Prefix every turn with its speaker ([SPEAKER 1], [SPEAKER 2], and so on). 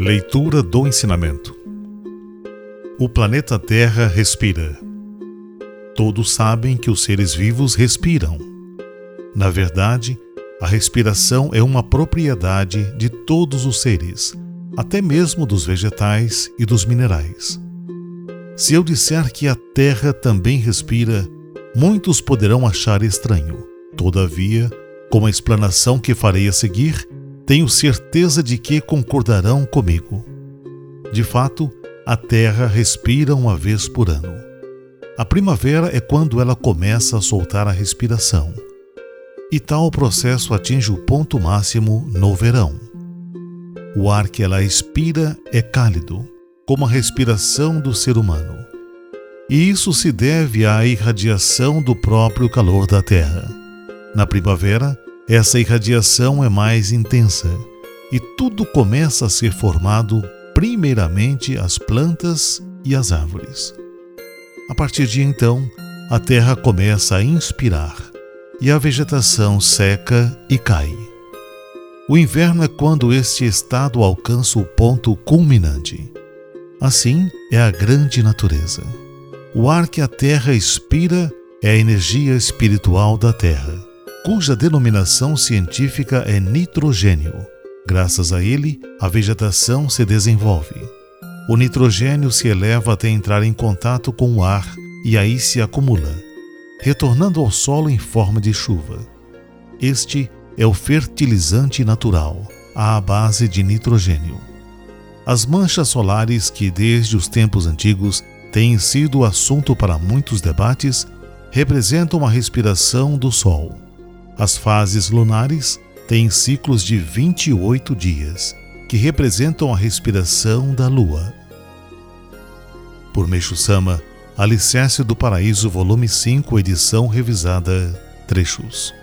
[SPEAKER 1] Leitura do ensinamento. O planeta Terra respira. Todos sabem que os seres vivos respiram. Na verdade, a respiração é uma propriedade de todos os seres, até mesmo dos vegetais e dos minerais. Se eu disser que a Terra também respira, muitos poderão achar estranho. Todavia, com a explanação que farei a seguir, tenho certeza de que concordarão comigo. De fato, a terra respira uma vez por ano. A primavera é quando ela começa a soltar a respiração. E tal processo atinge o ponto máximo no verão. O ar que ela expira é cálido, como a respiração do ser humano. E isso se deve à irradiação do próprio calor da Terra. Na primavera, essa irradiação é mais intensa e tudo começa a ser formado, primeiramente as plantas e as árvores. A partir de então, a terra começa a inspirar e a vegetação seca e cai. O inverno é quando este estado alcança o ponto culminante. Assim é a grande natureza. O ar que a terra expira é a energia espiritual da terra cuja denominação científica é nitrogênio. Graças a ele, a vegetação se desenvolve. O nitrogênio se eleva até entrar em contato com o ar e aí se acumula, retornando ao solo em forma de chuva. Este é o fertilizante natural, à base de nitrogênio. As manchas solares, que desde os tempos antigos têm sido assunto para muitos debates, representam a respiração do Sol. As fases lunares têm ciclos de 28 dias, que representam a respiração da Lua. Por Meixo Sama, Alicerce do Paraíso, volume 5, edição revisada, trechos.